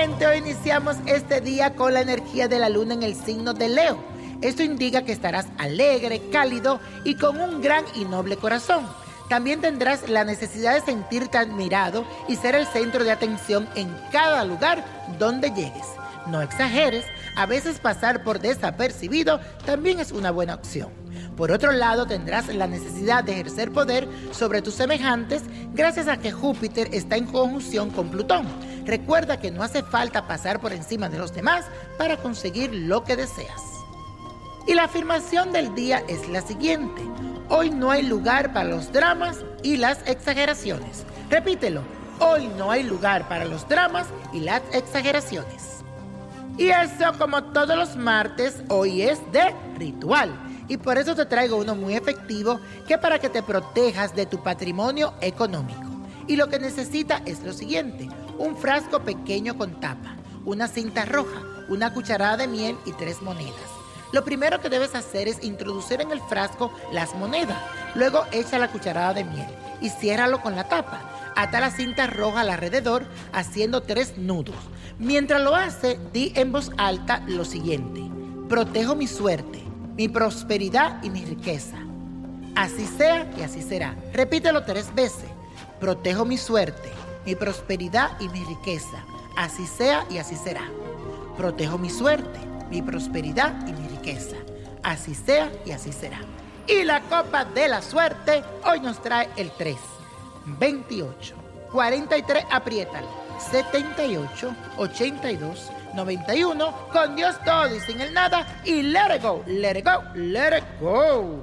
Hoy iniciamos este día con la energía de la luna en el signo de Leo. Esto indica que estarás alegre, cálido y con un gran y noble corazón. También tendrás la necesidad de sentirte admirado y ser el centro de atención en cada lugar donde llegues. No exageres, a veces pasar por desapercibido también es una buena opción. Por otro lado, tendrás la necesidad de ejercer poder sobre tus semejantes gracias a que Júpiter está en conjunción con Plutón. Recuerda que no hace falta pasar por encima de los demás para conseguir lo que deseas. Y la afirmación del día es la siguiente. Hoy no hay lugar para los dramas y las exageraciones. Repítelo. Hoy no hay lugar para los dramas y las exageraciones. Y eso, como todos los martes, hoy es de ritual. Y por eso te traigo uno muy efectivo que para que te protejas de tu patrimonio económico. Y lo que necesita es lo siguiente. Un frasco pequeño con tapa, una cinta roja, una cucharada de miel y tres monedas. Lo primero que debes hacer es introducir en el frasco las monedas. Luego echa la cucharada de miel y ciérralo con la tapa. Ata la cinta roja alrededor haciendo tres nudos. Mientras lo hace, di en voz alta lo siguiente. Protejo mi suerte, mi prosperidad y mi riqueza. Así sea y así será. Repítelo tres veces. Protejo mi suerte, mi prosperidad y mi riqueza. Así sea y así será. Protejo mi suerte, mi prosperidad y mi riqueza. Así sea y así será. Y la copa de la suerte hoy nos trae el 3, 28, 43, apriétalo, 78, 82, 91, con Dios todo y sin el nada, y let it go, let it go, let it go.